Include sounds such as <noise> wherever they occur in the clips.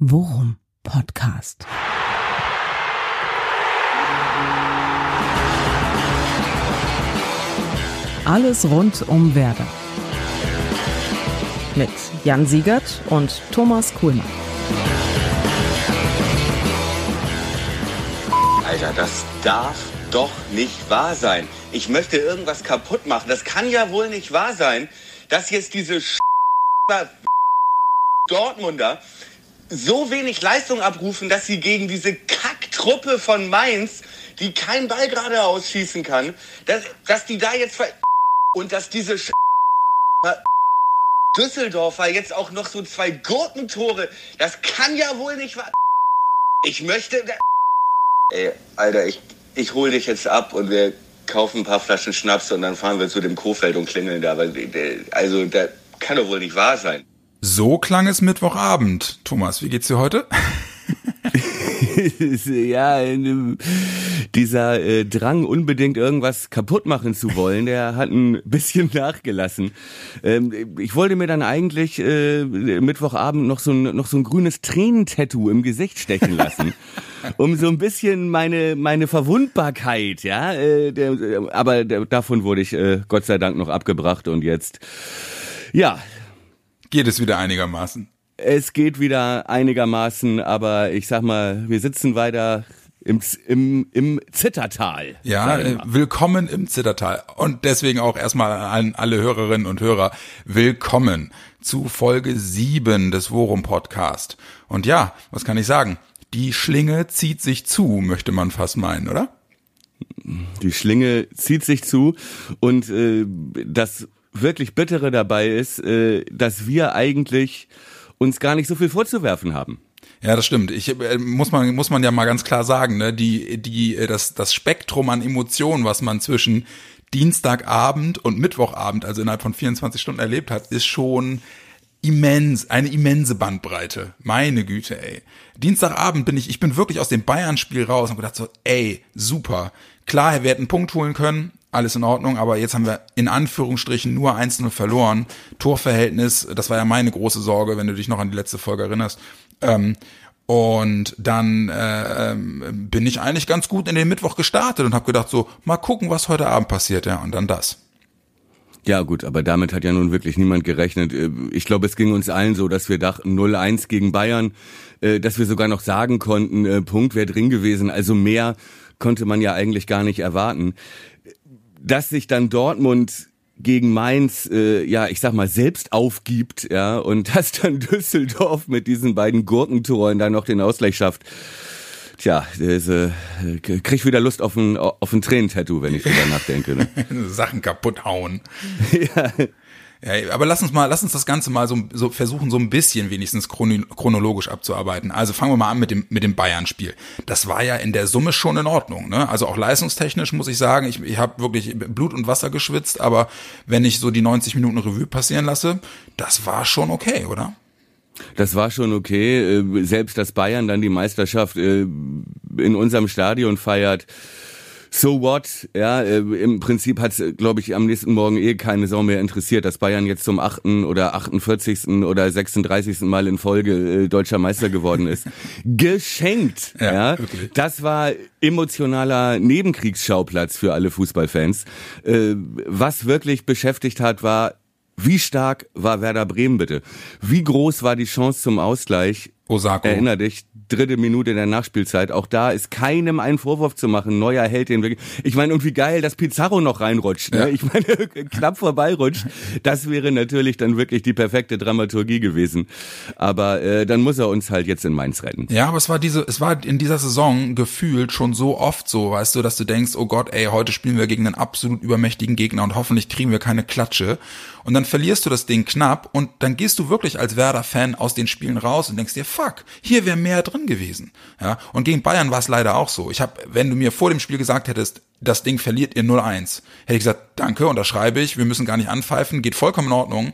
Worum Podcast. Alles rund um Werder. Mit Jan Siegert und Thomas Kuhlmann. Alter, das darf doch nicht wahr sein. Ich möchte irgendwas kaputt machen. Das kann ja wohl nicht wahr sein, dass jetzt diese Sch Dortmunder so wenig Leistung abrufen, dass sie gegen diese Kacktruppe von Mainz, die keinen Ball gerade ausschießen kann, dass, dass die da jetzt ver und dass diese Sch Düsseldorfer jetzt auch noch so zwei Gurkentore, das kann ja wohl nicht wahr. Ich möchte. Ey, Alter, ich, ich hol dich jetzt ab und wir kaufen ein paar Flaschen Schnaps und dann fahren wir zu dem Kofeld und klingeln da. Aber, also, das kann doch wohl nicht wahr sein. So klang es Mittwochabend. Thomas, wie geht's dir heute? <laughs> ja, dieser äh, Drang, unbedingt irgendwas kaputt machen zu wollen, der hat ein bisschen nachgelassen. Ähm, ich wollte mir dann eigentlich äh, Mittwochabend noch so ein, noch so ein grünes Tränentattoo im Gesicht stechen lassen. <laughs> um so ein bisschen meine meine Verwundbarkeit, ja, äh, der, aber der, davon wurde ich äh, Gott sei Dank noch abgebracht und jetzt ja, Geht es wieder einigermaßen? Es geht wieder einigermaßen, aber ich sag mal, wir sitzen weiter im, im, im Zittertal. Ja, äh, willkommen im Zittertal. Und deswegen auch erstmal an alle Hörerinnen und Hörer, willkommen zu Folge 7 des Worum Podcast. Und ja, was kann ich sagen? Die Schlinge zieht sich zu, möchte man fast meinen, oder? Die Schlinge zieht sich zu und äh, das wirklich Bittere dabei ist, äh, dass wir eigentlich uns gar nicht so viel vorzuwerfen haben. Ja, das stimmt. Ich äh, muss man muss man ja mal ganz klar sagen, ne, die die äh, das das Spektrum an Emotionen, was man zwischen Dienstagabend und Mittwochabend, also innerhalb von 24 Stunden erlebt hat, ist schon immens, eine immense Bandbreite. Meine Güte, ey. Dienstagabend bin ich, ich bin wirklich aus dem Bayern-Spiel raus und gedacht so, ey, super. Klar, wir hätten einen Punkt holen können, alles in Ordnung, aber jetzt haben wir in Anführungsstrichen nur 1-0 verloren. Torverhältnis, das war ja meine große Sorge, wenn du dich noch an die letzte Folge erinnerst. Ähm, und dann äh, ähm, bin ich eigentlich ganz gut in den Mittwoch gestartet und habe gedacht so, mal gucken, was heute Abend passiert, ja, und dann das. Ja gut, aber damit hat ja nun wirklich niemand gerechnet. Äh, ich glaube, es ging uns allen so, dass wir dachten 0-1 gegen Bayern, äh, dass wir sogar noch sagen konnten, äh, Punkt wäre drin gewesen. Also mehr konnte man ja eigentlich gar nicht erwarten dass sich dann Dortmund gegen Mainz, äh, ja, ich sag mal, selbst aufgibt, ja, und <laughs> dass dann Düsseldorf mit diesen beiden Gurkentoren dann noch den Ausgleich schafft. Tja, das, äh, krieg ich wieder Lust auf ein, auf ein Tränentattoo, wenn ich drüber nachdenke. Ne? <laughs> Sachen kaputt hauen. <laughs> ja. Ja, aber lass uns mal, lass uns das Ganze mal so, so versuchen, so ein bisschen wenigstens chronologisch abzuarbeiten. Also fangen wir mal an mit dem, mit dem Bayern-Spiel. Das war ja in der Summe schon in Ordnung. Ne? Also auch leistungstechnisch muss ich sagen, ich, ich habe wirklich Blut und Wasser geschwitzt, aber wenn ich so die 90 Minuten Revue passieren lasse, das war schon okay, oder? Das war schon okay. Äh, selbst dass Bayern dann die Meisterschaft äh, in unserem Stadion feiert, so what? Ja, äh, im Prinzip hat es, glaube ich, am nächsten Morgen eh keine Sau mehr interessiert, dass Bayern jetzt zum achten oder 48. oder 36. Mal in Folge äh, deutscher Meister geworden ist. <laughs> Geschenkt. Ja, ja. Das war emotionaler Nebenkriegsschauplatz für alle Fußballfans. Äh, was wirklich beschäftigt hat, war wie stark war Werder Bremen bitte? Wie groß war die Chance zum Ausgleich? Osako. Erinner dich, dritte Minute der Nachspielzeit. Auch da ist keinem einen Vorwurf zu machen. Neuer hält den Weg. Ich meine, und wie geil, dass Pizarro noch reinrutscht. Ne? Ja. Ich meine, <laughs> knapp vorbeirutscht. Das wäre natürlich dann wirklich die perfekte Dramaturgie gewesen. Aber äh, dann muss er uns halt jetzt in Mainz retten. Ja, aber es war diese, es war in dieser Saison gefühlt schon so oft so, weißt du, dass du denkst, oh Gott, ey, heute spielen wir gegen einen absolut übermächtigen Gegner und hoffentlich kriegen wir keine Klatsche. Und dann verlierst du das Ding knapp und dann gehst du wirklich als Werder-Fan aus den Spielen raus und denkst dir, fuck, hier wäre mehr drin gewesen. Ja, und gegen Bayern war es leider auch so. Ich habe, wenn du mir vor dem Spiel gesagt hättest, das Ding verliert ihr 0-1, hätte ich gesagt, danke, unterschreibe ich, wir müssen gar nicht anpfeifen, geht vollkommen in Ordnung.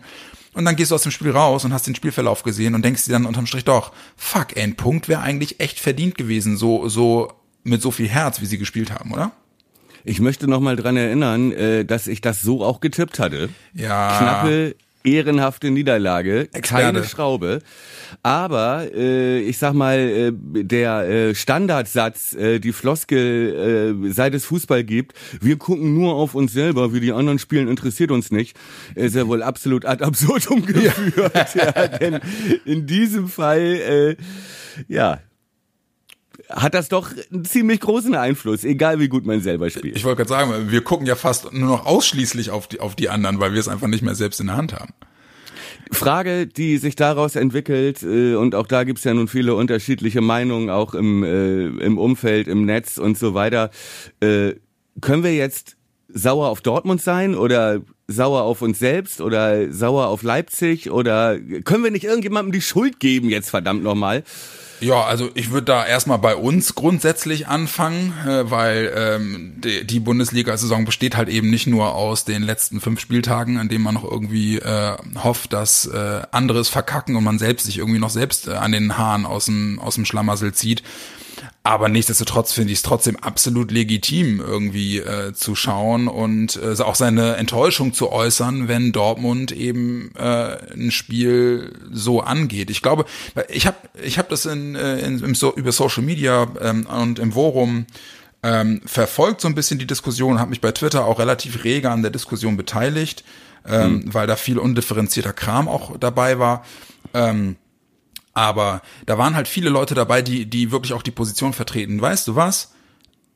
Und dann gehst du aus dem Spiel raus und hast den Spielverlauf gesehen und denkst dir dann unterm Strich doch, fuck, ein Punkt wäre eigentlich echt verdient gewesen, so, so, mit so viel Herz, wie sie gespielt haben, oder? Ich möchte noch mal dran erinnern, äh, dass ich das so auch getippt hatte. Ja. Knappe ehrenhafte Niederlage, Experte. keine Schraube. Aber äh, ich sag mal, äh, der äh, Standardsatz, äh, die Floskel, äh, seit es Fußball gibt, wir gucken nur auf uns selber, wie die anderen spielen, interessiert uns nicht, ist ja wohl absolut ad absurdum geführt. Ja. <laughs> ja denn in diesem Fall, äh, ja, hat das doch einen ziemlich großen Einfluss, egal wie gut man selber spielt. Ich wollte gerade sagen, wir gucken ja fast nur noch ausschließlich auf die, auf die anderen, weil wir es einfach nicht mehr selbst in der Hand haben. Frage, die sich daraus entwickelt, äh, und auch da gibt's ja nun viele unterschiedliche Meinungen, auch im, äh, im Umfeld, im Netz und so weiter. Äh, können wir jetzt sauer auf Dortmund sein oder sauer auf uns selbst oder sauer auf Leipzig oder können wir nicht irgendjemandem die Schuld geben jetzt verdammt nochmal? Ja, also ich würde da erstmal bei uns grundsätzlich anfangen, äh, weil ähm, die, die Bundesliga-Saison besteht halt eben nicht nur aus den letzten fünf Spieltagen, an denen man noch irgendwie äh, hofft, dass äh, anderes verkacken und man selbst sich irgendwie noch selbst äh, an den Haaren aus dem, aus dem Schlamassel zieht. Aber nichtsdestotrotz finde ich es trotzdem absolut legitim, irgendwie äh, zu schauen und äh, auch seine Enttäuschung zu äußern, wenn Dortmund eben äh, ein Spiel so angeht. Ich glaube, ich habe ich hab das in, äh, in, im so, über Social Media ähm, und im Forum ähm, verfolgt so ein bisschen die Diskussion, habe mich bei Twitter auch relativ rege an der Diskussion beteiligt, ähm, mhm. weil da viel undifferenzierter Kram auch dabei war. Ähm, aber da waren halt viele Leute dabei, die, die wirklich auch die Position vertreten. Weißt du was?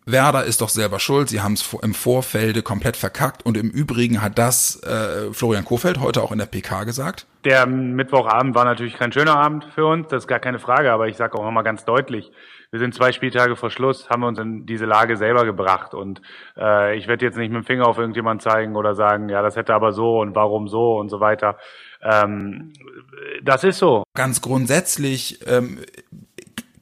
Werder ist doch selber schuld, sie haben es im Vorfelde komplett verkackt und im Übrigen hat das äh, Florian Kofeld heute auch in der PK gesagt. Der Mittwochabend war natürlich kein schöner Abend für uns, das ist gar keine Frage, aber ich sage auch nochmal ganz deutlich, wir sind zwei Spieltage vor Schluss, haben wir uns in diese Lage selber gebracht und äh, ich werde jetzt nicht mit dem Finger auf irgendjemand zeigen oder sagen, ja, das hätte aber so und warum so und so weiter. Ähm, das ist so. Ganz grundsätzlich ähm,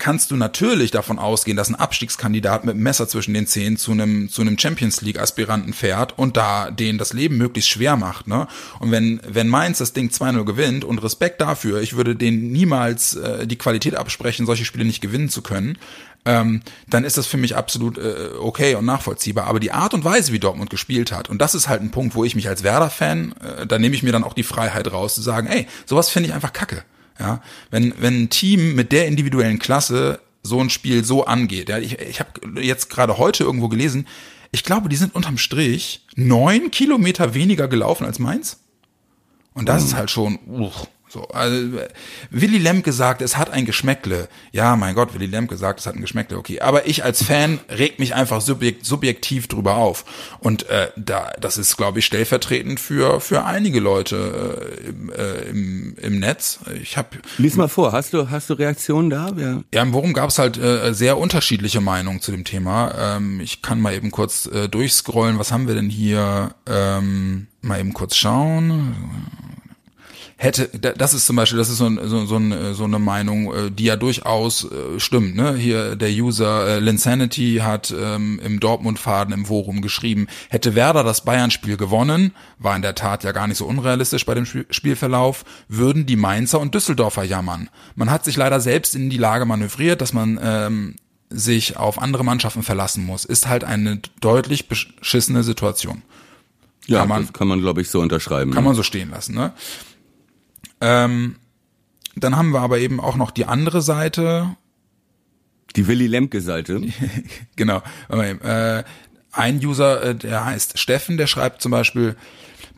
kannst du natürlich davon ausgehen, dass ein Abstiegskandidat mit Messer zwischen den Zähnen zu einem zu einem Champions League Aspiranten fährt und da denen das Leben möglichst schwer macht, ne? Und wenn wenn Mainz das Ding 2-0 gewinnt und Respekt dafür, ich würde denen niemals äh, die Qualität absprechen, solche Spiele nicht gewinnen zu können, ähm, dann ist das für mich absolut äh, okay und nachvollziehbar. Aber die Art und Weise, wie Dortmund gespielt hat, und das ist halt ein Punkt, wo ich mich als Werder-Fan, äh, da nehme ich mir dann auch die Freiheit raus, zu sagen, ey, sowas finde ich einfach kacke. Ja, wenn, wenn ein Team mit der individuellen Klasse so ein Spiel so angeht, ja, ich, ich habe jetzt gerade heute irgendwo gelesen, ich glaube, die sind unterm Strich neun Kilometer weniger gelaufen als Mainz. Und das mhm. ist halt schon, uch, so, also Willy Lemke sagt, es hat ein Geschmäckle. Ja, mein Gott, Willy Lemke sagt, es hat ein Geschmäckle. Okay, aber ich als Fan reg mich einfach subjekt, subjektiv drüber auf. Und äh, da, das ist, glaube ich, stellvertretend für für einige Leute äh, im, äh, im, im Netz. Ich habe lies mal vor. Hast du hast du Reaktionen da? Ja, ja im Worum gab es halt äh, sehr unterschiedliche Meinungen zu dem Thema. Ähm, ich kann mal eben kurz äh, durchscrollen. Was haben wir denn hier? Ähm, mal eben kurz schauen hätte, das ist zum Beispiel, das ist so, so, so, so eine Meinung, äh, die ja durchaus äh, stimmt. Ne? Hier der User äh, Linsanity hat ähm, im Dortmund-Faden im Forum geschrieben, hätte Werder das Bayern-Spiel gewonnen, war in der Tat ja gar nicht so unrealistisch bei dem Spielverlauf, würden die Mainzer und Düsseldorfer jammern. Man hat sich leider selbst in die Lage manövriert, dass man ähm, sich auf andere Mannschaften verlassen muss. Ist halt eine deutlich beschissene Situation. Ja, kann man, kann man, glaube ich, so unterschreiben. Kann ne? man so stehen lassen. Ne? Ähm, dann haben wir aber eben auch noch die andere Seite. Die Willy Lemke-Seite. <laughs> genau. Äh, ein User, äh, der heißt Steffen, der schreibt zum Beispiel,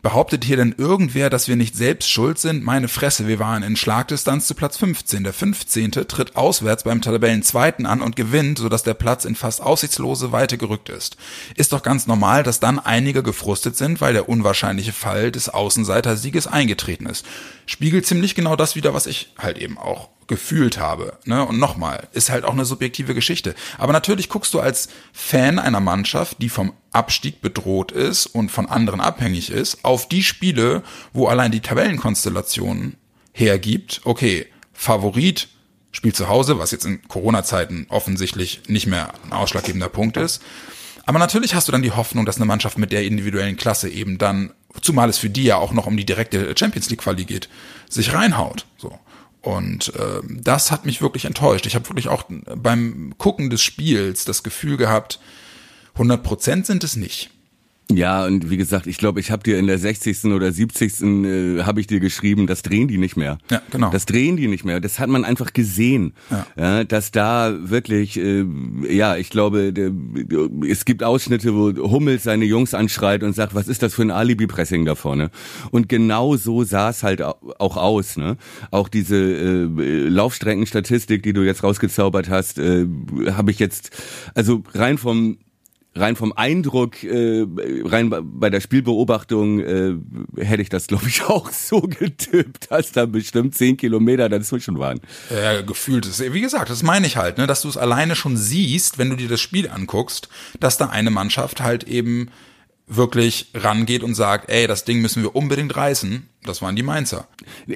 Behauptet hier denn irgendwer, dass wir nicht selbst schuld sind? Meine Fresse, wir waren in Schlagdistanz zu Platz 15. Der 15. tritt auswärts beim Tabellenzweiten an und gewinnt, sodass der Platz in fast aussichtslose Weite gerückt ist. Ist doch ganz normal, dass dann einige gefrustet sind, weil der unwahrscheinliche Fall des Außenseiter-Sieges eingetreten ist. Spiegelt ziemlich genau das wieder, was ich halt eben auch gefühlt habe. Ne? Und nochmal, ist halt auch eine subjektive Geschichte. Aber natürlich guckst du als Fan einer Mannschaft, die vom Abstieg bedroht ist und von anderen abhängig ist, auf die Spiele, wo allein die Tabellenkonstellation hergibt, okay, Favorit spielt zu Hause, was jetzt in Corona-Zeiten offensichtlich nicht mehr ein ausschlaggebender Punkt ist. Aber natürlich hast du dann die Hoffnung, dass eine Mannschaft mit der individuellen Klasse eben dann, zumal es für die ja auch noch um die direkte Champions League Quali geht, sich reinhaut. So. Und äh, das hat mich wirklich enttäuscht. Ich habe wirklich auch beim Gucken des Spiels das Gefühl gehabt, 100 Prozent sind es nicht. Ja, und wie gesagt, ich glaube, ich habe dir in der 60. oder 70. Äh, habe ich dir geschrieben, das drehen die nicht mehr. Ja, genau. Das drehen die nicht mehr. Das hat man einfach gesehen, Ja. ja. dass da wirklich, äh, ja, ich glaube, der, es gibt Ausschnitte, wo Hummels seine Jungs anschreit und sagt, was ist das für ein Alibi-Pressing da vorne? Und genau so sah es halt au- auch aus. Ne? Auch diese äh, Laufstreckenstatistik, die du jetzt rausgezaubert hast, äh, habe ich jetzt, also rein vom rein vom Eindruck, äh, rein bei- der Spielbeobachtung äh, hätte ich das, glaube ich, <laughs> auch so getippt, dass da bestimmt zehn Kilometer dazwischen waren. äh, gefühlt ist. Wie gesagt, das meine ich halt, ne, dass du es alleine schon siehst, wenn du dir das Spiel anguckst, dass da eine Mannschaft halt eben wirklich rangeht und sagt, ey, das Ding müssen wir unbedingt reißen. Das waren die Mainzer.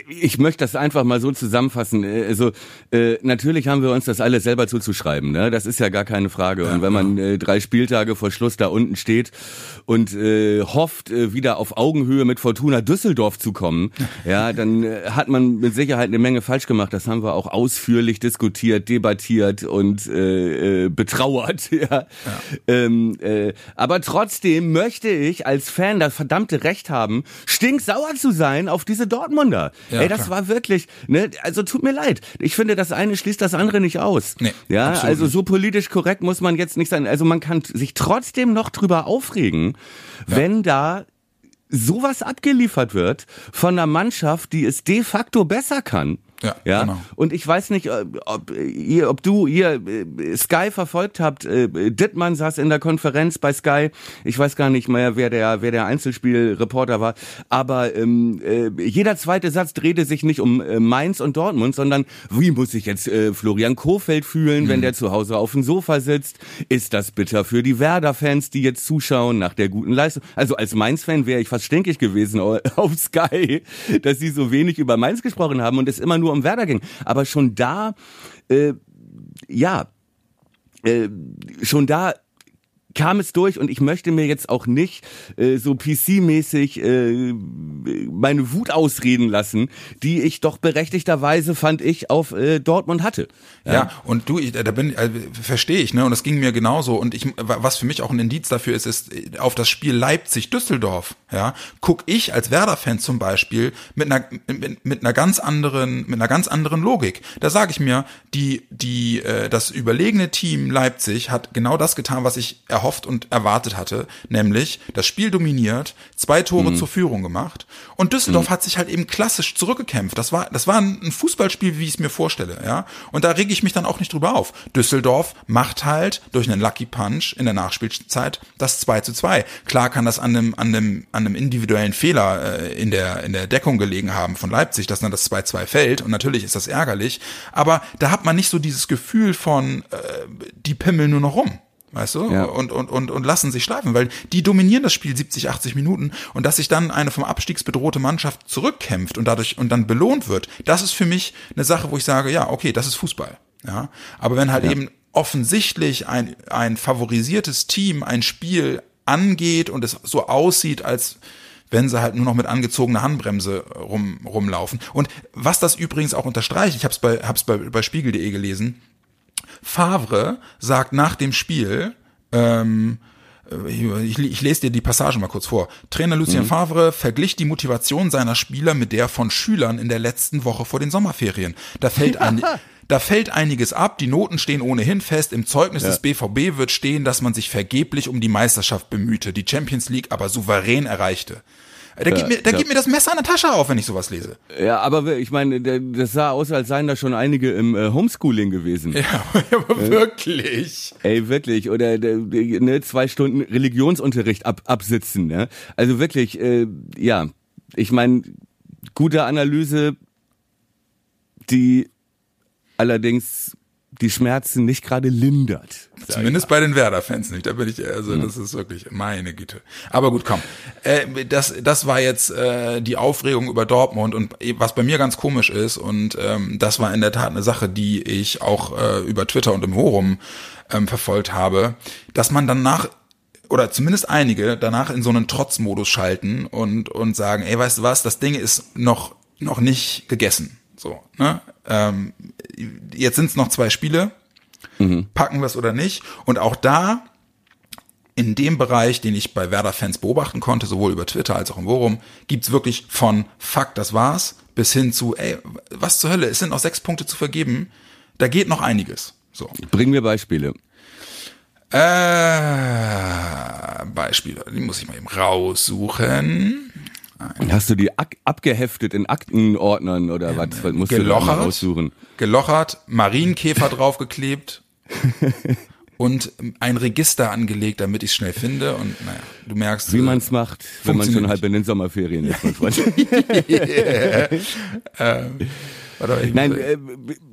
Ich möchte das einfach mal so zusammenfassen. Äh, Also äh, natürlich haben wir uns das alles selber zuzuschreiben. Ne? Das ist ja gar keine Frage. Und wenn man äh, drei Spieltage vor Schluss da unten steht und äh, hofft, äh, wieder auf Augenhöhe mit Fortuna Düsseldorf zu kommen, <laughs> ja, dann äh, hat man mit Sicherheit eine Menge falsch gemacht. Das haben wir auch ausführlich diskutiert, debattiert und äh, äh, betrauert. <laughs> Ja. Ähm, äh, aber trotzdem möchte ich als Fan das verdammte Recht haben, stinksauer zu sein auf diese Dortmunder. Ja, Ey, das klar. war wirklich, ne, also tut mir leid. Ich finde, das eine schließt das andere nicht aus. Nee, ja, absolut also so politisch korrekt muss man jetzt nicht sein. Also man kann sich trotzdem noch drüber aufregen, wenn da sowas abgeliefert wird von einer Mannschaft, die es de facto besser kann. Ja, ja. genau. Und ich weiß nicht, ob, ob ihr, ob du ihr äh, Sky verfolgt habt. Äh, Dittmann saß in der Konferenz bei Sky. Ich weiß gar nicht mehr, wer der, wer der Einzelspielreporter war. Aber ähm, äh, jeder zweite Satz drehte sich nicht um Mainz und Dortmund, sondern wie muss sich jetzt äh, Florian Kofeld fühlen, Mhm. wenn der zu Hause auf dem Sofa sitzt? Ist das bitter für die Werder-Fans, die jetzt zuschauen nach der guten Leistung? Also als Mainz-Fan wäre ich fast stinkig gewesen <laughs> auf Sky, dass sie so wenig über Mainz gesprochen haben und es immer nur um Werder ging. Aber schon da, äh, ja, äh, schon da kam es durch und ich möchte mir jetzt auch nicht äh, so PC-mäßig äh, meine Wut ausreden lassen, die ich doch berechtigterweise fand ich auf äh, Dortmund hatte. Ja, und du, ich, da bin, also, verstehe ich, ne? Und das ging mir genauso. Und ich, was für mich auch ein Indiz dafür ist, ist auf das Spiel Leipzig-Düsseldorf. Ja, guck ich als Werder-Fan zum Beispiel mit einer mit, mit einer ganz anderen mit einer ganz anderen Logik. Da sage ich mir, die die äh, das überlegene Team Leipzig hat genau das getan, was ich erhofft und erwartet hatte, nämlich das Spiel dominiert, zwei Tore zur Führung gemacht und Düsseldorf hat sich halt eben klassisch zurückgekämpft. Das war das war ein Fußballspiel, wie ich es mir vorstelle, ja. Und da rege ich mich dann auch nicht drüber auf. Düsseldorf macht halt durch einen Lucky Punch in der Nachspielzeit das 2 zu 2. Klar kann das an einem an einem an einem individuellen Fehler äh, in der in der Deckung gelegen haben von Leipzig, dass dann das 2-2 fällt und natürlich ist das ärgerlich, aber da hat man nicht so dieses Gefühl von äh, die pimmeln nur noch rum. Weißt du? Ja. Und, und, und, und lassen sich schleifen, weil die dominieren das Spiel 70, 80 Minuten und dass sich dann eine vom Abstiegs bedrohte Mannschaft zurückkämpft und dadurch und dann belohnt wird, das ist für mich eine Sache, wo ich sage, ja, okay, das ist Fußball. Ja. Aber wenn halt eben offensichtlich ein, ein favorisiertes Team ein Spiel angeht und es so aussieht, als wenn sie halt nur noch mit angezogener Handbremse rum, rumlaufen. Und was das übrigens auch unterstreicht, ich habe es bei, hab's bei, bei Spiegel.de gelesen, Favre sagt nach dem Spiel, ähm, ich, ich lese dir die Passage mal kurz vor. Trainer Lucien Favre verglich die Motivation seiner Spieler mit der von Schülern in der letzten Woche vor den Sommerferien. Da fällt ein, <laughs> da fällt einiges ab, die Noten stehen ohnehin fest. Im Zeugnis des BVB wird stehen, dass man sich vergeblich um die Meisterschaft bemühte, die Champions League aber souverän erreichte. Da, gibt, mir, da gibt mir das Messer an der Tasche auf, wenn ich sowas lese. Ja, aber ich meine, das sah aus, als seien da schon einige im äh, Homeschooling gewesen. Ja, <laughs> aber wirklich. Ey, wirklich. Oder der- der- ne, zwei Stunden Religionsunterricht ab, absitzen. Ne? Also wirklich, äh, ja. Ich meine, gute Analyse, die allerdings die Schmerzen nicht gerade lindert. Zumindest bei den Werder-Fans nicht. Da bin ich, also das ist wirklich meine Güte. Aber gut, komm. Äh, das, das war jetzt äh, die Aufregung über Dortmund und was bei mir ganz komisch ist und ähm, das war in der Tat eine Sache, die ich auch äh, über Twitter und im Forum ähm, verfolgt habe, dass man danach oder zumindest einige danach in so einen Trotzmodus schalten und und sagen, ey, weißt du was, das Ding ist noch noch nicht gegessen. So, ne? Ähm, jetzt sind es noch zwei Spiele, packen wir es oder nicht. Und auch da in dem Bereich, den ich bei Werder-Fans beobachten konnte, sowohl über Twitter als auch im Forum, gibt's wirklich von Fuck, das war's, bis hin zu, ey, was zur Hölle, es sind noch sechs Punkte zu vergeben, da geht noch einiges. So. Bring mir Beispiele. Äh, Beispiele, die muss ich mal eben raussuchen. Hast du die abgeheftet in Aktenordnern oder was? was musst du da mal Gelochert, raussuchen? gelochert, Marienkäfer <laughs> draufgeklebt <laughs> und ein Register angelegt, damit ich es schnell finde. Und naja, du merkst, Wie äh, man's macht, wenn man schon halb in den Sommerferien ist, mein Freund. <laughs> mal, ich Nein, äh,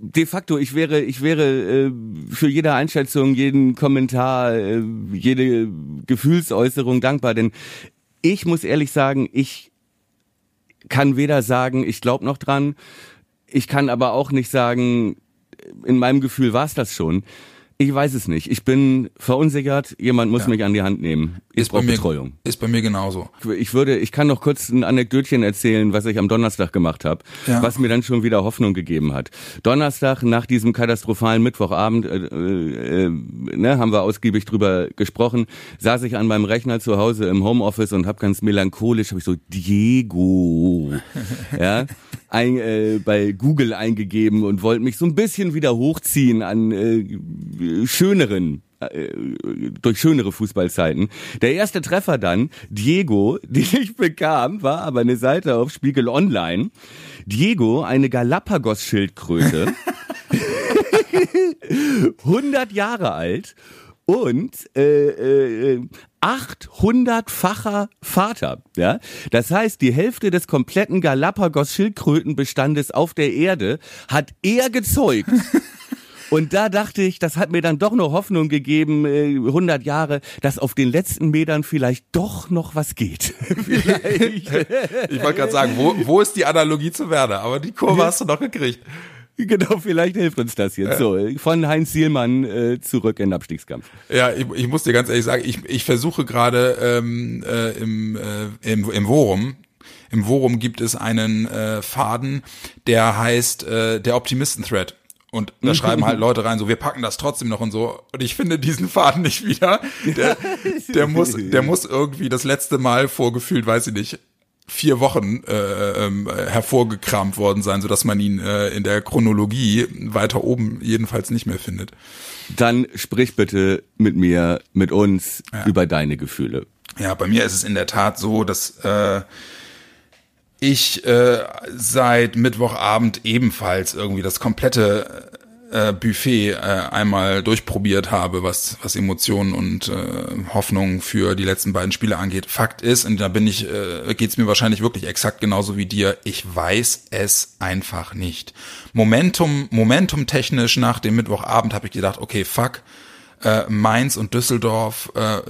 de facto, ich wäre, ich wäre äh, für jede Einschätzung, jeden Kommentar, äh, jede Gefühlsäußerung dankbar, denn ich muss ehrlich sagen, ich kann weder sagen, ich glaube noch dran, ich kann aber auch nicht sagen, in meinem Gefühl war es das schon. Ich weiß es nicht. Ich bin verunsichert. Jemand muss mich an die Hand nehmen. Ist bei mir Betreuung. Ist bei mir genauso. Ich würde, ich kann noch kurz ein Anekdötchen erzählen, was ich am Donnerstag gemacht habe, Ja. was mir dann schon wieder Hoffnung gegeben hat. Donnerstag nach diesem katastrophalen Mittwochabend, äh, äh, ne, haben wir ausgiebig drüber gesprochen, saß ich an meinem Rechner zu Hause im Homeoffice und habe ganz melancholisch, habe ich so Diego, <laughs> ja, ein, äh, bei Google eingegeben und wollte mich so ein bisschen wieder hochziehen an äh, schöneren äh, durch schönere Fußballzeiten. Der erste Treffer dann, Diego, <laughs> den ich bekam, war aber eine Seite auf Spiegel Online. Diego, eine Galapagos-Schildkröte, <laughs> 100 Jahre alt und äh, äh, 800-facher Vater. Ja, das heißt, die Hälfte des kompletten Galapagos-Schildkrötenbestandes auf der Erde hat er gezeugt. <laughs> Und da dachte ich, das hat mir dann doch noch Hoffnung gegeben, äh, 100 Jahre, dass auf den letzten Metern vielleicht doch noch was geht. <laughs> vielleicht. Ich wollte gerade sagen, wo, wo ist die Analogie zu Werder? Aber die Kurve hast du noch gekriegt. Genau, vielleicht hilft uns das jetzt. So, von Heinz Sielmann äh, zurück in den Abstiegskampf. Ja, ich, ich muss dir ganz ehrlich sagen, ich, ich versuche gerade ähm, äh, im, äh, im, im Forum, im Forum gibt es einen äh, Faden, der heißt äh, der Optimisten-Thread. Und da schreiben halt <laughs> Leute rein, so wir packen das trotzdem noch und so. Und ich finde diesen Faden nicht wieder. Der, der muss, der muss irgendwie das letzte Mal vorgefühlt, weiß ich nicht, vier Wochen äh, ähm, hervorgekramt worden sein, so dass man ihn äh, in der Chronologie weiter oben jedenfalls nicht mehr findet. Dann sprich bitte mit mir, mit uns über deine Gefühle. Ja, bei mir ist es in der Tat so, dass äh, ich äh, seit Mittwochabend ebenfalls irgendwie das komplette äh, Buffet äh, einmal durchprobiert habe, was was Emotionen und äh, Hoffnung für die letzten beiden Spiele angeht. Fakt ist, und da bin ich, äh, geht's mir wahrscheinlich wirklich exakt genauso wie dir. Ich weiß es einfach nicht. Momentum, Momentum technisch nach dem Mittwochabend habe ich gedacht, okay, fuck äh, Mainz und Düsseldorf äh,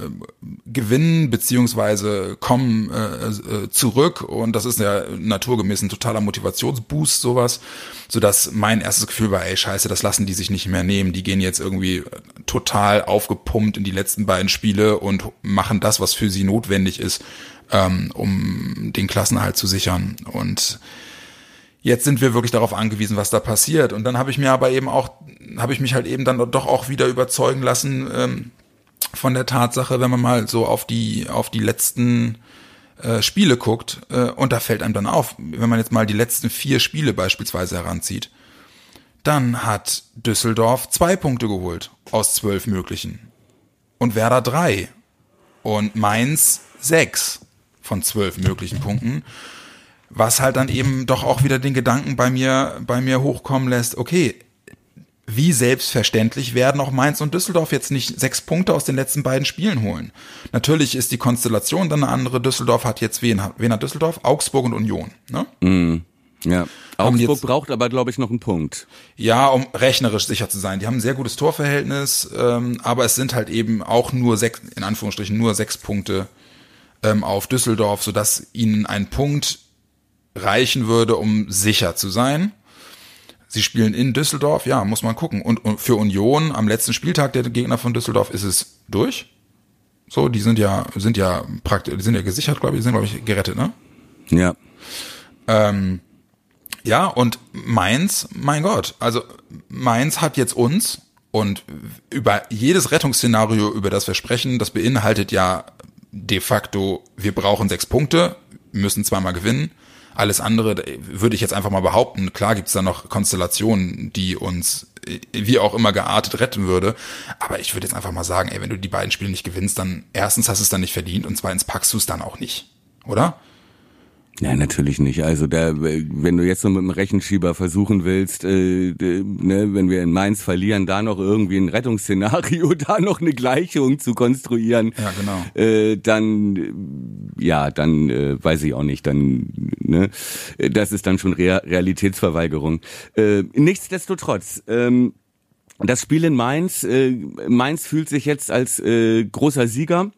gewinnen beziehungsweise kommen äh, äh, zurück. Und das ist ja naturgemäß ein totaler Motivationsboost sowas, so dass mein erstes Gefühl war, ey Scheiße, das lassen die sich nicht mehr nehmen, die gehen jetzt irgendwie total aufgepumpt in die letzten beiden Spiele und machen das, was für sie notwendig ist, ähm, um den Klassenerhalt zu sichern. Und jetzt sind wir wirklich darauf angewiesen, was da passiert. Und dann habe ich mir aber eben auch, habe ich mich halt eben dann doch auch wieder überzeugen lassen ähm, von der Tatsache, wenn man mal so auf die auf die letzten äh, Spiele guckt äh, und da fällt einem dann auf, wenn man jetzt mal die letzten vier Spiele beispielsweise heranzieht, dann hat Düsseldorf zwei Punkte geholt aus zwölf möglichen und Werder drei und Mainz sechs von zwölf möglichen Punkten was halt dann eben doch auch wieder den Gedanken bei mir, bei mir hochkommen lässt, okay, wie selbstverständlich werden auch Mainz und Düsseldorf jetzt nicht sechs Punkte aus den letzten beiden Spielen holen. Natürlich ist die Konstellation dann eine andere. Düsseldorf hat jetzt wen, wen hat Düsseldorf? Augsburg und Union. Ne? Ja. Haben Augsburg jetzt- braucht aber, glaube ich, noch einen Punkt. Ja, um rechnerisch sicher zu sein. Die haben ein sehr gutes Torverhältnis, ähm, aber es sind halt eben auch nur sechs, in Anführungsstrichen nur sechs Punkte ähm, auf Düsseldorf, sodass ihnen ein Punkt reichen würde, um sicher zu sein. Sie spielen in Düsseldorf, ja, muss man gucken. Und, und für Union am letzten Spieltag der Gegner von Düsseldorf ist es durch. So, die sind ja, sind ja praktisch, die sind ja gesichert, glaube ich, die sind, glaube ich, gerettet, ne? Ja. Ja, und Mainz, mein Gott, also Mainz hat jetzt uns Und über jedes Rettungsszenario, über das wir sprechen, das beinhaltet ja de facto, wir brauchen sechs Punkte, müssen zweimal gewinnen. Alles andere würde ich jetzt einfach mal behaupten. Klar gibt's da noch Konstellationen, die uns wie auch immer geartet retten würde. Aber ich würde jetzt einfach mal sagen, ey, wenn du die beiden Spiele nicht gewinnst, dann erstens hast du es dann nicht verdient und zweitens packst du es dann auch nicht. Oder? Ja, natürlich nicht. Also da, wenn du jetzt so mit dem Rechenschieber versuchen willst, äh, ne, wenn wir in Mainz verlieren, da noch irgendwie ein Rettungsszenario, <laughs> da noch eine Gleichung zu konstruieren, ja, genau. äh, dann ja, dann äh, weiß ich auch nicht, dann ne, das ist dann schon Re Realitätsverweigerung. Äh, nichtsdestotrotz. Ähm, das Spiel in Mainz, äh, Mainz fühlt sich jetzt als äh, großer Sieger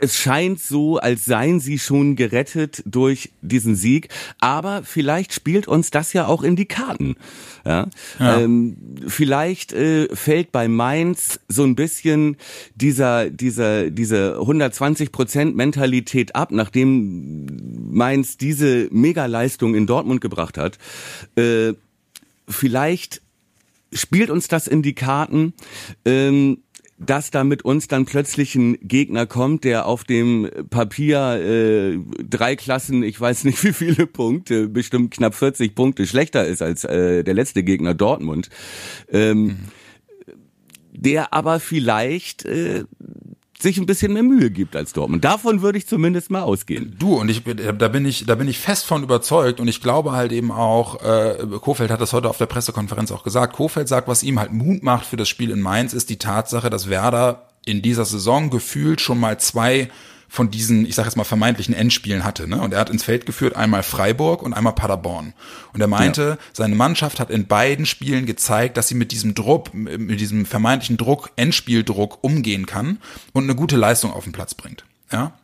es scheint so, als seien sie schon gerettet durch diesen Sieg, aber vielleicht spielt uns das ja auch in die Karten. Ja? ja. Ähm, vielleicht äh, fällt bei Mainz so ein bisschen dieser, dieser, diese 120 Prozent Mentalität ab, nachdem Mainz diese Megaleistung in Dortmund gebracht hat. Äh, vielleicht spielt uns das in die Karten. Ähm, dass da mit uns dann plötzlich ein Gegner kommt, der auf dem Papier äh, drei Klassen, ich weiß nicht <laughs> wie viele Punkte, bestimmt knapp 40 Punkte schlechter ist als äh, der letzte Gegner Dortmund, ähm, mhm. der aber vielleicht äh, sich ein bisschen mehr Mühe gibt als Dortmund. Davon würde ich zumindest mal ausgehen. Du und ich da bin ich da bin ich fest von überzeugt und ich glaube halt eben auch äh, Kofeld hat das heute auf der Pressekonferenz auch gesagt. Kofeld sagt, was ihm halt Mut macht für das Spiel in Mainz ist die Tatsache, dass Werder in dieser Saison gefühlt schon mal zwei von diesen, ich sage jetzt mal, vermeintlichen Endspielen hatte. Ne? Und er hat ins Feld geführt einmal Freiburg und einmal Paderborn. Und er meinte, ja. seine Mannschaft hat in beiden Spielen gezeigt, dass sie mit diesem Druck, mit diesem vermeintlichen Druck, Endspieldruck umgehen kann und eine gute Leistung auf den Platz bringt. Ja.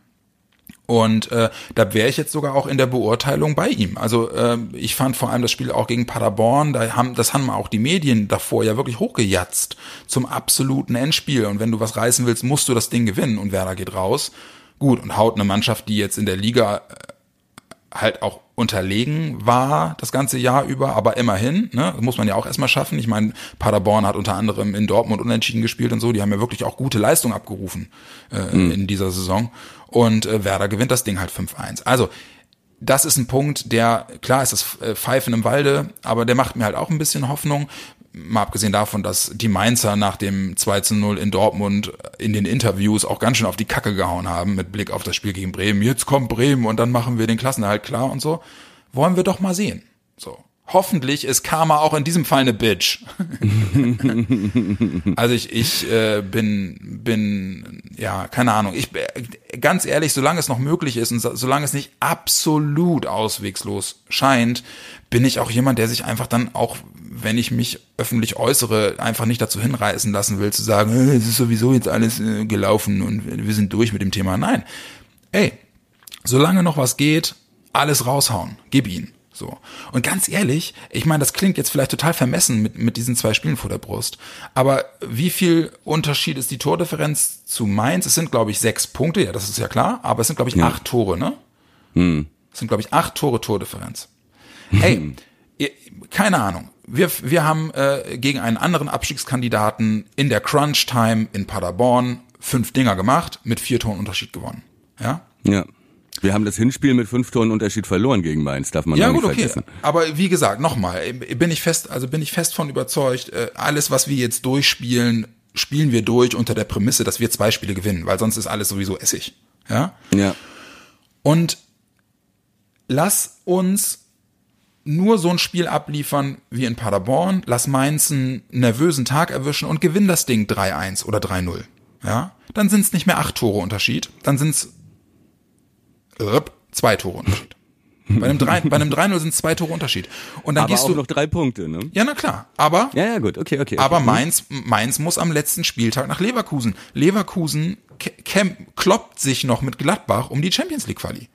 Und äh, da wäre ich jetzt sogar auch in der Beurteilung bei ihm. Also äh, ich fand vor allem das Spiel auch gegen Paderborn, da haben, das haben auch die Medien davor ja wirklich hochgejatzt zum absoluten Endspiel. Und wenn du was reißen willst, musst du das Ding gewinnen und Werder geht raus. Gut, und haut eine Mannschaft, die jetzt in der Liga äh, halt auch unterlegen war das ganze Jahr über, aber immerhin, ne, das muss man ja auch erstmal schaffen. Ich meine, Paderborn hat unter anderem in Dortmund unentschieden gespielt und so, die haben ja wirklich auch gute Leistung abgerufen äh, mhm. in dieser Saison. Und äh, Werder gewinnt das Ding halt 5-1. Also, das ist ein Punkt, der, klar ist das äh, Pfeifen im Walde, aber der macht mir halt auch ein bisschen Hoffnung mal abgesehen davon, dass die Mainzer nach dem 2 zu 0 in Dortmund in den Interviews auch ganz schön auf die Kacke gehauen haben mit Blick auf das Spiel gegen Bremen. Jetzt kommt Bremen und dann machen wir den Klassenerhalt klar und so. Wollen wir doch mal sehen. So. Hoffentlich ist Karma auch in diesem Fall eine Bitch. <laughs> also ich, ich äh, bin, bin, ja, keine Ahnung. Ich ganz ehrlich, solange es noch möglich ist und so, solange es nicht absolut auswegslos scheint, bin ich auch jemand, der sich einfach dann auch wenn ich mich öffentlich äußere, einfach nicht dazu hinreißen lassen will, zu sagen, es ist sowieso jetzt alles äh, gelaufen und wir sind durch mit dem Thema. Nein. Ey, solange noch was geht, alles raushauen. Gib ihn. So. Und ganz ehrlich, ich meine, das klingt jetzt vielleicht total vermessen mit, mit diesen zwei Spielen vor der Brust. Aber wie viel Unterschied ist die Tordifferenz zu Mainz? Es sind, glaube ich, sechs Punkte, ja, das ist ja klar, aber es sind, glaube ich, ja. acht Tore, ne? Hm. Es sind, glaube ich, acht Tore Tordifferenz. Hey, <laughs> keine Ahnung wir, wir haben äh, gegen einen anderen Abstiegskandidaten in der Crunch Time in Paderborn fünf Dinger gemacht, mit vier Toren Unterschied gewonnen. Ja? Ja. Wir haben das Hinspiel mit fünf Toren Unterschied verloren gegen Mainz, darf man ja, gut, nicht vergessen. Okay. Aber wie gesagt, nochmal, bin ich fest, also bin ich fest von überzeugt, äh, alles, was wir jetzt durchspielen, spielen wir durch unter der Prämisse, dass wir zwei Spiele gewinnen, weil sonst ist alles sowieso Essig. Ja? Ja. Und lass uns nur so ein Spiel abliefern wie in Paderborn, lass Mainz einen nervösen Tag erwischen und gewinn das Ding 3-1 oder 3-0. Ja, dann sind es nicht mehr acht Tore Unterschied, dann sind es zwei Tore Unterschied. Bei einem 3 bei einem 3-0 sind zwei Tore Unterschied. Und dann aber gehst auch du noch drei Punkte, ne? Ja, na klar. Aber Ja, ja, gut. Okay, okay. okay. Aber Mainz Mainz muss am letzten Spieltag nach Leverkusen. Leverkusen kloppt sich noch mit Gladbach um die Champions League Quali.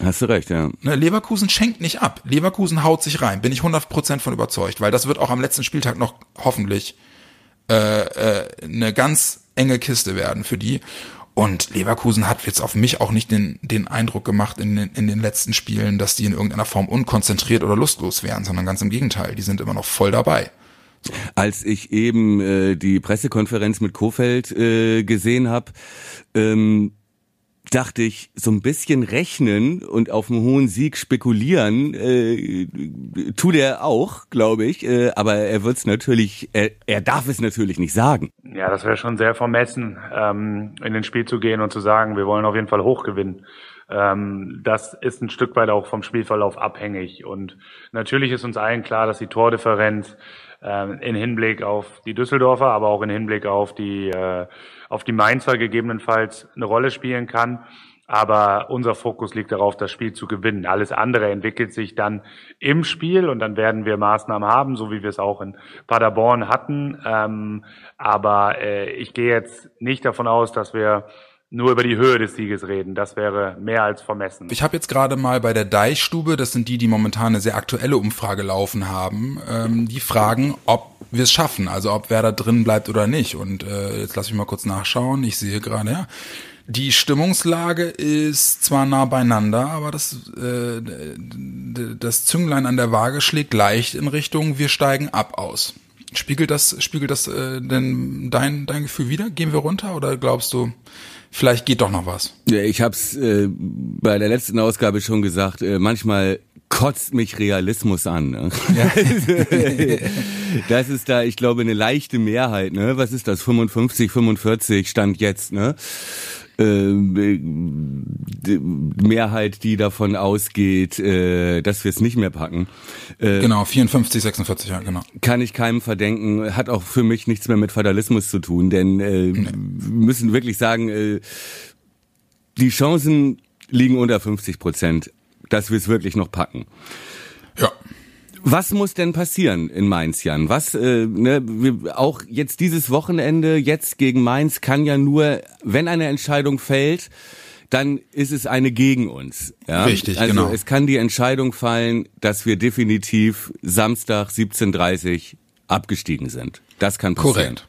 Hast du recht, ja. Ne, Leverkusen schenkt nicht ab. Leverkusen haut sich rein. Bin ich 100% von überzeugt, weil das wird auch am letzten Spieltag noch hoffentlich äh, äh, eine ganz enge Kiste werden für die. Und Leverkusen hat jetzt auf mich auch nicht den, den Eindruck gemacht in den, in den letzten Spielen, dass die in irgendeiner Form unkonzentriert oder lustlos wären, sondern ganz im Gegenteil, die sind immer noch voll dabei. Als ich eben äh, die Pressekonferenz mit Kofeld äh, gesehen habe, ähm, dachte ich, so ein bisschen rechnen und auf einen hohen Sieg spekulieren, äh, tut er auch, glaube ich, äh, aber er wird es natürlich, er, er darf es natürlich nicht sagen. Ja, das wäre schon sehr vermessen, ähm, in den Spiel zu gehen und zu sagen, wir wollen auf jeden Fall hochgewinnen. Ähm, das ist ein Stück weit auch vom Spielverlauf abhängig. Und natürlich ist uns allen klar, dass die Tordifferenz äh, in Hinblick auf die Düsseldorfer, aber auch in Hinblick auf die äh, auf die Mainzer gegebenenfalls eine Rolle spielen kann. Aber unser Fokus liegt darauf, das Spiel zu gewinnen. Alles andere entwickelt sich dann im Spiel und dann werden wir Maßnahmen haben, so wie wir es auch in Paderborn hatten. Ähm, aber äh, ich gehe jetzt nicht davon aus, dass wir nur über die Höhe des Sieges reden. Das wäre mehr als vermessen. Ich habe jetzt gerade mal bei der Deichstube, das sind die, die momentan eine sehr aktuelle Umfrage laufen haben, ähm, die fragen, ob wir es schaffen, also ob wer da drin bleibt oder nicht. Und äh, jetzt lass ich mal kurz nachschauen. Ich sehe gerade, ja. Die Stimmungslage ist zwar nah beieinander, aber das, äh, das Zünglein an der Waage schlägt leicht in Richtung wir steigen ab aus. Spiegelt das, spiegelt das äh, denn dein, dein Gefühl wieder? Gehen wir runter oder glaubst du, vielleicht geht doch noch was. Ich habe es äh, bei der letzten Ausgabe schon gesagt, äh, manchmal kotzt mich Realismus an. Ne? Ja. <laughs> das ist da, ich glaube, eine leichte Mehrheit. Ne? Was ist das? 55, 45 stand jetzt. Ne? Äh, Mehrheit, die davon ausgeht, äh, dass wir es nicht mehr packen. Äh, genau, 54, 46, ja, genau. Kann ich keinem verdenken, hat auch für mich nichts mehr mit Fatalismus zu tun, denn äh, nee. müssen wirklich sagen, äh, die Chancen liegen unter 50 Prozent, dass wir es wirklich noch packen. Was muss denn passieren in Mainz, Jan? Was, äh, ne, wir, auch jetzt dieses Wochenende, jetzt gegen Mainz, kann ja nur, wenn eine Entscheidung fällt, dann ist es eine gegen uns. Ja? Richtig, also genau. Es kann die Entscheidung fallen, dass wir definitiv Samstag 17.30 abgestiegen sind. Das kann passieren. Korrekt.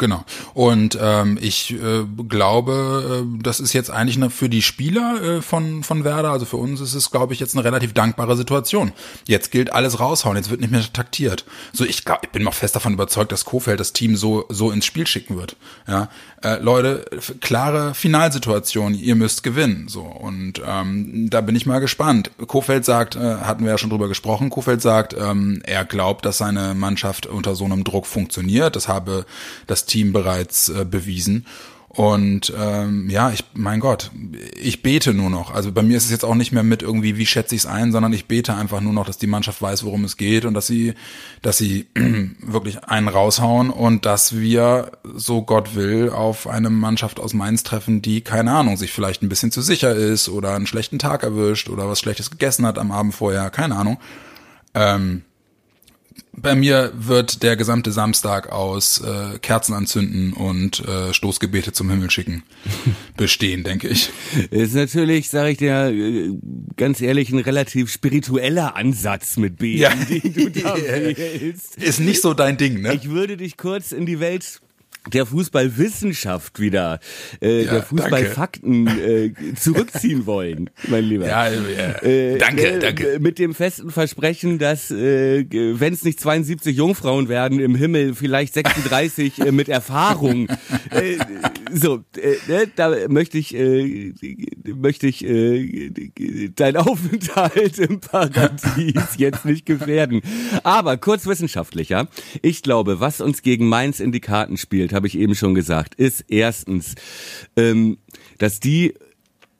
Genau. Und ähm, ich äh, glaube, äh, das ist jetzt eigentlich eine, für die Spieler äh, von, von Werder, also für uns ist es, glaube ich, jetzt eine relativ dankbare Situation. Jetzt gilt alles raushauen, jetzt wird nicht mehr taktiert. So, ich glaube, ich bin noch fest davon überzeugt, dass Kofeld das Team so, so ins Spiel schicken wird. Ja, äh, Leute, klare Finalsituation, ihr müsst gewinnen. So, und ähm, da bin ich mal gespannt. Kofeld sagt, äh, hatten wir ja schon drüber gesprochen, Kofeld sagt, ähm, er glaubt, dass seine Mannschaft unter so einem Druck funktioniert. Das habe das Team bereits äh, bewiesen. Und ähm, ja, ich, mein Gott, ich bete nur noch. Also bei mir ist es jetzt auch nicht mehr mit irgendwie, wie schätze ich es ein, sondern ich bete einfach nur noch, dass die Mannschaft weiß, worum es geht und dass sie, dass sie <clears throat> wirklich einen raushauen und dass wir, so Gott will, auf eine Mannschaft aus Mainz treffen, die, keine Ahnung, sich vielleicht ein bisschen zu sicher ist oder einen schlechten Tag erwischt oder was Schlechtes gegessen hat am Abend vorher, keine Ahnung. Ähm, bei mir wird der gesamte Samstag aus äh, Kerzen anzünden und äh, Stoßgebete zum Himmel schicken <laughs> bestehen, denke ich. Ist natürlich, sage ich dir äh, ganz ehrlich, ein relativ spiritueller Ansatz mit Beten, ja. den du da <laughs> wählst. Ist nicht so dein Ding, ne? Ich würde dich kurz in die Welt der Fußballwissenschaft wieder, äh, ja, der Fußballfakten äh, zurückziehen wollen, mein Lieber. Ja, ja. Äh, danke, äh, danke. Mit dem festen Versprechen, dass äh, wenn es nicht 72 Jungfrauen werden im Himmel, vielleicht 36 äh, mit Erfahrung. So, äh, ne, da möchte ich, äh, möchte ich äh, dein Aufenthalt im Paradies jetzt nicht gefährden. Aber kurz wissenschaftlicher. Ich glaube, was uns gegen Mainz in die Karten spielt, habe ich eben schon gesagt, ist erstens, ähm, dass die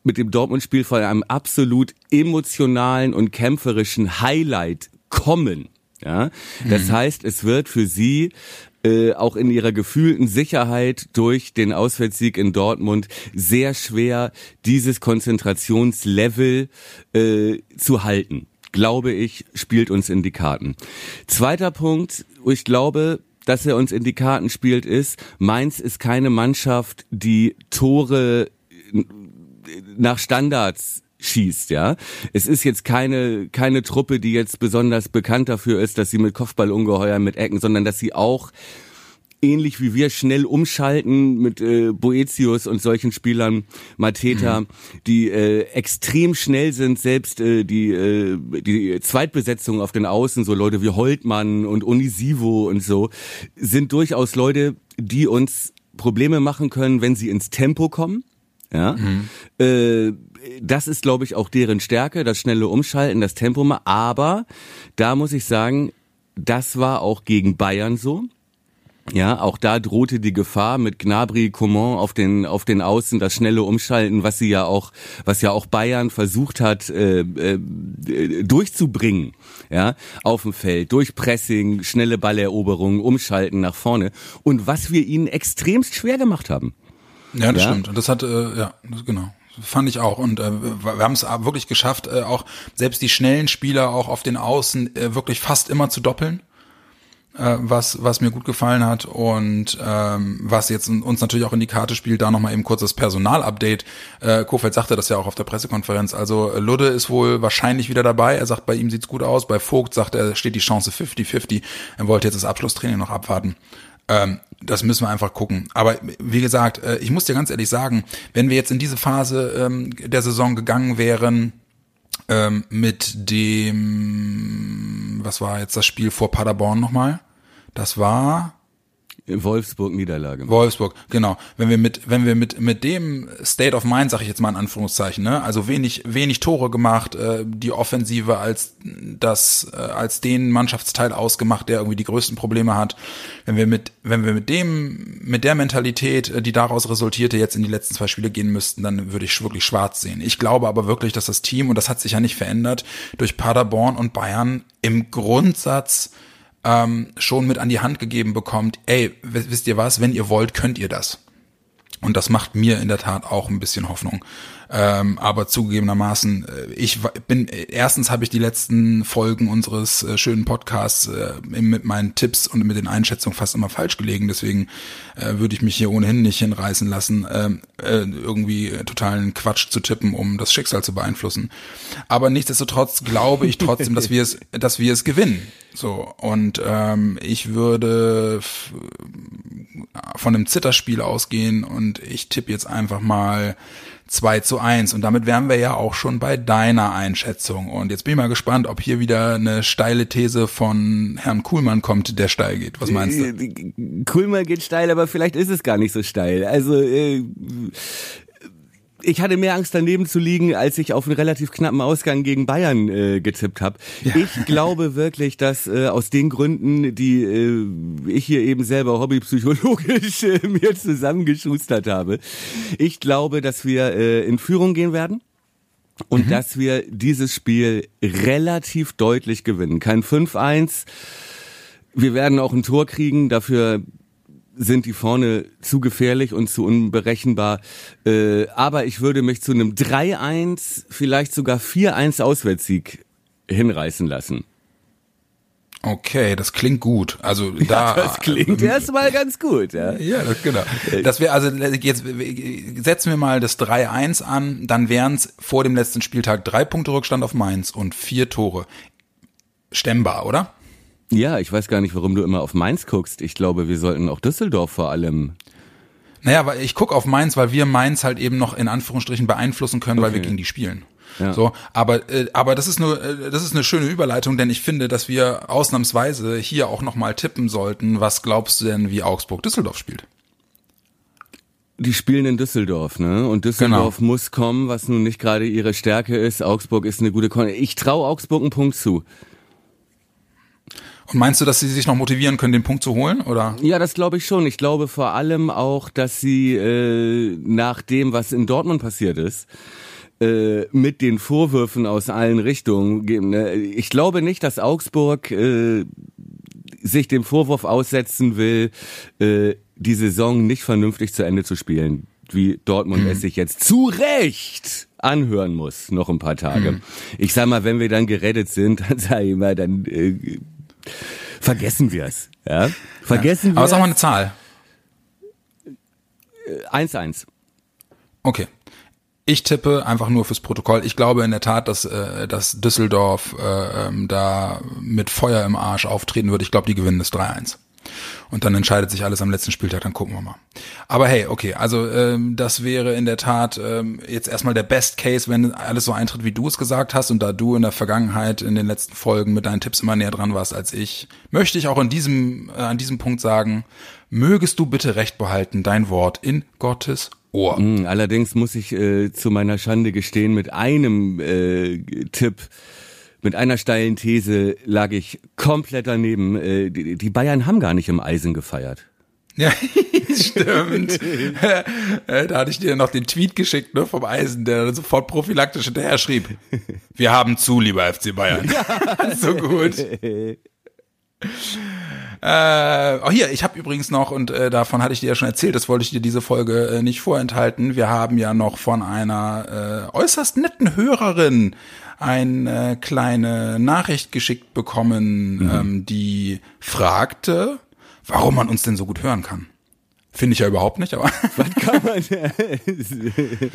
mit dem Dortmund-Spiel von einem absolut emotionalen und kämpferischen Highlight kommen. Ja, das mhm. heißt, es wird für sie äh, auch in ihrer gefühlten Sicherheit durch den Auswärtssieg in Dortmund sehr schwer, dieses Konzentrationslevel äh, zu halten. Glaube ich, spielt uns in die Karten. Zweiter Punkt, wo ich glaube, dass er uns in die Karten spielt, ist, Mainz ist keine Mannschaft, die Tore nach Standards schießt, ja. Es ist jetzt keine, keine Truppe, die jetzt besonders bekannt dafür ist, dass sie mit Kopfballungeheuern mit Ecken, sondern dass sie auch ähnlich wie wir schnell umschalten mit äh, Boetius und solchen Spielern, Mateta, mhm. die äh, extrem schnell sind, selbst äh, die äh, die Zweitbesetzung auf den Außen, so Leute wie Holtmann und Unisivo und so, sind durchaus Leute, die uns Probleme machen können, wenn sie ins Tempo kommen. Ja, mhm. äh, das ist, glaube ich, auch deren Stärke, das schnelle Umschalten, das Tempo mal. Aber da muss ich sagen, das war auch gegen Bayern so. Ja, auch da drohte die Gefahr mit Gnabry, Coman auf den auf den Außen das schnelle Umschalten, was sie ja auch was ja auch Bayern versucht hat äh, äh, durchzubringen, ja, auf dem Feld durch Pressing, schnelle Balleroberung, Umschalten nach vorne und was wir ihnen extremst schwer gemacht haben. Ja, das ja? stimmt. Und das hat äh, ja genau fand ich auch. Und äh, wir haben es wirklich geschafft, äh, auch selbst die schnellen Spieler auch auf den Außen äh, wirklich fast immer zu doppeln. Äh, was, was mir gut gefallen hat und ähm, was jetzt uns natürlich auch in die Karte spielt, da nochmal eben kurz das Personalupdate. Äh, Kofeld sagte das ja auch auf der Pressekonferenz. Also Ludde ist wohl wahrscheinlich wieder dabei. Er sagt, bei ihm sieht's gut aus. Bei Vogt sagt er, steht die Chance 50-50. Er wollte jetzt das Abschlusstraining noch abwarten. Ähm, das müssen wir einfach gucken. Aber wie gesagt, äh, ich muss dir ganz ehrlich sagen, wenn wir jetzt in diese Phase ähm, der Saison gegangen wären, ähm, mit dem, was war jetzt das Spiel vor Paderborn nochmal? Das war Wolfsburg Niederlage. Wolfsburg, genau. Wenn wir mit wenn wir mit mit dem State of Mind, sage ich jetzt mal in Anführungszeichen, ne, also wenig wenig Tore gemacht, äh, die Offensive als das äh, als den Mannschaftsteil ausgemacht, der irgendwie die größten Probleme hat. Wenn wir mit wenn wir mit dem mit der Mentalität, äh, die daraus resultierte, jetzt in die letzten zwei Spiele gehen müssten, dann würde ich wirklich schwarz sehen. Ich glaube aber wirklich, dass das Team und das hat sich ja nicht verändert durch Paderborn und Bayern im Grundsatz ähm, schon mit an die Hand gegeben bekommt, ey, wisst ihr was, wenn ihr wollt, könnt ihr das. Und das macht mir in der Tat auch ein bisschen Hoffnung. Ähm, aber zugegebenermaßen, äh, ich bin, erstens habe ich die letzten Folgen unseres äh, schönen Podcasts äh, mit meinen Tipps und mit den Einschätzungen fast immer falsch gelegen. Deswegen äh, würde ich mich hier ohnehin nicht hinreißen lassen, ähm, äh, irgendwie totalen Quatsch zu tippen, um das Schicksal zu beeinflussen. Aber nichtsdestotrotz glaube ich trotzdem, dass wir es, <laughs> dass wir es gewinnen. So, und ähm, ich würde von einem Zitterspiel ausgehen und ich tippe jetzt einfach mal 2 zu 1. Und damit wären wir ja auch schon bei deiner Einschätzung. Und jetzt bin ich mal gespannt, ob hier wieder eine steile These von Herrn Kuhlmann kommt, der steil geht. Was meinst du? Kuhlmann geht steil, aber vielleicht ist es gar nicht so steil. Also äh, ich hatte mehr Angst daneben zu liegen, als ich auf einen relativ knappen Ausgang gegen Bayern äh, getippt habe. Ja. Ich glaube <laughs> wirklich, dass äh, aus den Gründen, die äh, ich hier eben selber hobbypsychologisch äh, <laughs> mir zusammengeschustert habe, ich glaube, dass wir äh, in Führung gehen werden. Und mhm. dass wir dieses Spiel relativ deutlich gewinnen. Kein 5-1. Wir werden auch ein Tor kriegen. Dafür sind die vorne zu gefährlich und zu unberechenbar. Äh, aber ich würde mich zu einem 3-1, vielleicht sogar 4-1 Auswärtssieg hinreißen lassen. Okay, das klingt gut. Also <laughs> da. Ja, das klingt erstmal ganz gut, ja. Ja, das, genau. Das wäre also jetzt setzen wir mal das 3-1 an, dann wären es vor dem letzten Spieltag drei Punkte Rückstand auf Mainz und vier Tore. Stemmbar, oder? Ja, ich weiß gar nicht, warum du immer auf Mainz guckst. Ich glaube, wir sollten auch Düsseldorf vor allem. Naja, weil ich guck auf Mainz, weil wir Mainz halt eben noch in Anführungsstrichen beeinflussen können, okay. weil wir gegen die spielen. Ja. So, aber äh, aber das ist nur äh, das ist eine schöne Überleitung, denn ich finde, dass wir ausnahmsweise hier auch noch mal tippen sollten. Was glaubst du denn, wie Augsburg Düsseldorf spielt? Die spielen in Düsseldorf, ne? Und Düsseldorf genau. muss kommen, was nun nicht gerade ihre Stärke ist. Augsburg ist eine gute Kon Ich traue Augsburg einen Punkt zu. Und meinst du, dass sie sich noch motivieren können, den Punkt zu holen, oder? Ja, das glaube ich schon. Ich glaube vor allem auch, dass sie äh, nach dem, was in Dortmund passiert ist, äh, mit den Vorwürfen aus allen Richtungen geben. Ne? Ich glaube nicht, dass Augsburg äh, sich dem Vorwurf aussetzen will, äh, die Saison nicht vernünftig zu Ende zu spielen, wie Dortmund mhm. es sich jetzt zu Recht anhören muss, noch ein paar Tage. Mhm. Ich sag mal, wenn wir dann gerettet sind, <laughs> dann sag ich mal, dann äh, vergessen wir es. Ja? Vergessen ja. wir Aber sag mal eine Zahl. 1-1. Okay. Ich tippe einfach nur fürs Protokoll. Ich glaube in der Tat, dass, äh, dass Düsseldorf äh, ähm, da mit Feuer im Arsch auftreten wird. Ich glaube, die gewinnen das 3-1. Und dann entscheidet sich alles am letzten Spieltag, dann gucken wir mal. Aber hey, okay, also ähm, das wäre in der Tat ähm, jetzt erstmal der Best Case, wenn alles so eintritt, wie du es gesagt hast. Und da du in der Vergangenheit in den letzten Folgen mit deinen Tipps immer näher dran warst als ich, möchte ich auch in diesem, äh, an diesem Punkt sagen, mögest du bitte recht behalten, dein Wort in Gottes Ohr. Mm, Allerdings muss ich äh, zu meiner Schande gestehen, mit einem äh, Tipp, mit einer steilen These lag ich komplett daneben. Äh, die, die Bayern haben gar nicht im Eisen gefeiert. Ja, <laughs> stimmt. Äh, da hatte ich dir noch den Tweet geschickt ne, vom Eisen, der sofort prophylaktisch hinterher schrieb. Wir haben zu, lieber FC Bayern. <laughs> so gut. Äh, oh hier, ich habe übrigens noch, und äh, davon hatte ich dir ja schon erzählt, das wollte ich dir diese Folge äh, nicht vorenthalten. Wir haben ja noch von einer äh, äußerst netten Hörerin eine kleine Nachricht geschickt bekommen, mhm. ähm, die fragte, warum man uns denn so gut hören kann. Finde ich ja überhaupt nicht, aber. Was kann man. <laughs>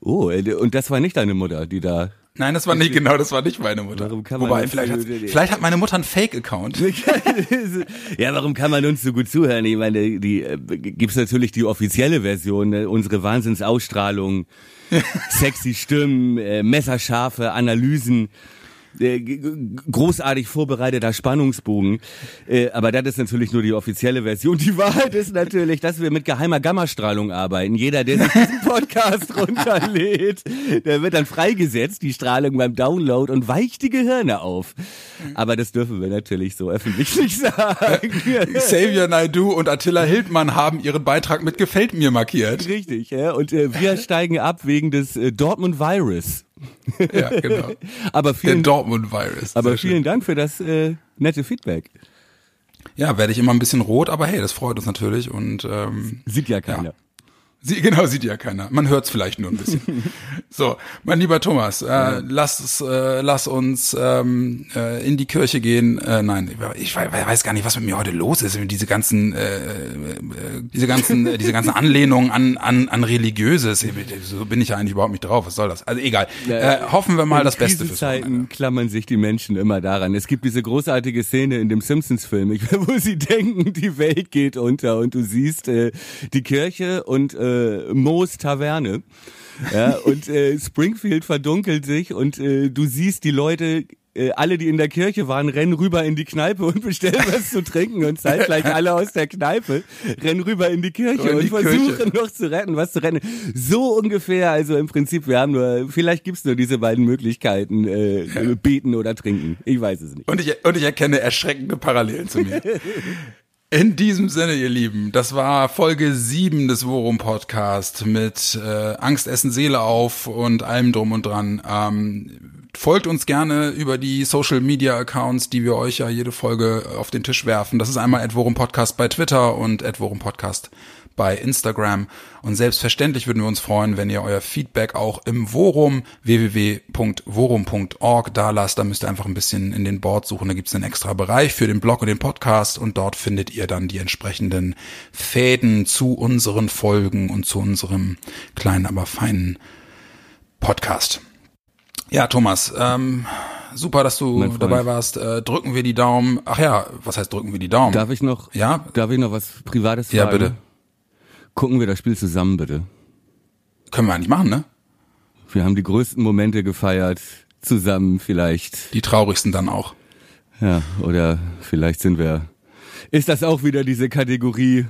oh, und das war nicht deine Mutter, die da Nein, das war nicht, genau, das war nicht meine Mutter. Warum kann man Wobei, vielleicht, hat, vielleicht hat meine Mutter einen Fake-Account. <laughs> ja, warum kann man uns so gut zuhören? Ich meine, die, die äh, gibt's natürlich die offizielle Version, ne? unsere Wahnsinnsausstrahlung, <laughs> sexy Stimmen, äh, messerscharfe Analysen. Äh, großartig vorbereiteter Spannungsbogen. Äh, aber das ist natürlich nur die offizielle Version. Die Wahrheit ist natürlich, dass wir mit geheimer Gammastrahlung arbeiten. Jeder, der sich diesen Podcast <laughs> runterlädt, der wird dann freigesetzt, die Strahlung beim Download und weicht die Gehirne auf. Aber das dürfen wir natürlich so öffentlich nicht sagen. <laughs> Xavier Naidu und Attila Hildmann haben ihren Beitrag mit Gefällt mir markiert. Richtig, ja. Und äh, wir steigen ab wegen des äh, Dortmund Virus. Ja, genau. <laughs> aber vielen, Der Dortmund-Virus. Aber vielen schön. Dank für das äh, nette Feedback. Ja, werde ich immer ein bisschen rot, aber hey, das freut uns natürlich und ähm, sieht ja keiner. Ja. Sie, <laughs> genau, sieht ja keiner. Man hört es vielleicht nur ein bisschen. <laughs> so, mein lieber Thomas, äh, ja. lass, äh, lass uns ähm, äh, in die Kirche gehen. Äh, nein, ich weiß gar nicht, was mit mir heute los ist. Diese ganzen, äh, äh, diese ganzen, äh, diese ganzen <laughs> Anlehnungen an, an, an religiöses. So bin ich ja eigentlich überhaupt nicht drauf. Was soll das? Also egal. Äh, hoffen wir mal das Beste fürs Zeiten klammern sich die Menschen immer daran. Es gibt diese großartige Szene in dem Simpsons-Film, wo sie denken, die Welt geht unter und du siehst äh, die Kirche und äh, äh, Moos Taverne. Ja, und äh, Springfield verdunkelt sich und äh, du siehst die Leute äh, alle, die in der Kirche waren, rennen rüber in die Kneipe und bestellen was zu trinken und zeitgleich alle aus der Kneipe rennen rüber in die Kirche in die und versuchen Kirche. noch zu retten, was zu retten. So ungefähr, also im Prinzip, wir haben nur, vielleicht gibt's nur diese beiden Möglichkeiten, äh, beten oder trinken. Ich weiß es nicht. Und ich, und ich erkenne erschreckende Parallelen zu mir. <laughs> In diesem Sinne, ihr Lieben, das war Folge 7 des Worum Podcast mit äh, Angst, Essen, Seele auf und allem drum und dran. Ähm, folgt uns gerne über die Social Media Accounts, die wir euch ja jede Folge auf den Tisch werfen. Das ist einmal Adworum Podcast bei Twitter und Adworum Podcast bei Instagram. Und selbstverständlich würden wir uns freuen, wenn ihr euer Feedback auch im Worum www.worum.org da lasst. Da müsst ihr einfach ein bisschen in den Board suchen. Da gibt es einen extra Bereich für den Blog und den Podcast und dort findet ihr dann die entsprechenden Fäden zu unseren Folgen und zu unserem kleinen, aber feinen Podcast. Ja, Thomas, ähm, super, dass du dabei warst. Äh, drücken wir die Daumen. Ach ja, was heißt drücken wir die Daumen? Darf ich noch? Ja. Darf ich noch was Privates sagen? Ja, bitte. Gucken wir das Spiel zusammen, bitte. Können wir eigentlich machen, ne? Wir haben die größten Momente gefeiert, zusammen vielleicht. Die traurigsten dann auch. Ja, oder vielleicht sind wir. Ist das auch wieder diese Kategorie?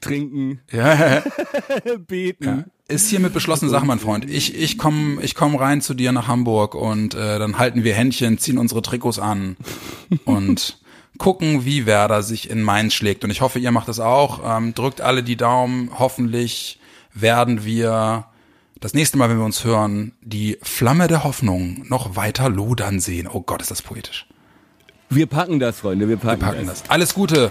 Trinken, ja. <laughs> beten. Ja. Ist hiermit beschlossene Sache, mein Freund. Ich, ich komme ich komm rein zu dir nach Hamburg und äh, dann halten wir Händchen, ziehen unsere Trikots an und gucken, wie Werder sich in Mainz schlägt. Und ich hoffe, ihr macht das auch. Ähm, drückt alle die Daumen. Hoffentlich werden wir das nächste Mal, wenn wir uns hören, die Flamme der Hoffnung noch weiter lodern sehen. Oh Gott, ist das poetisch. Wir packen das, Freunde. Wir packen, wir packen das. das. Alles Gute.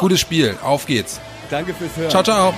Gutes Spiel. Auf geht's. Danke fürs Hören. Ciao, ciao.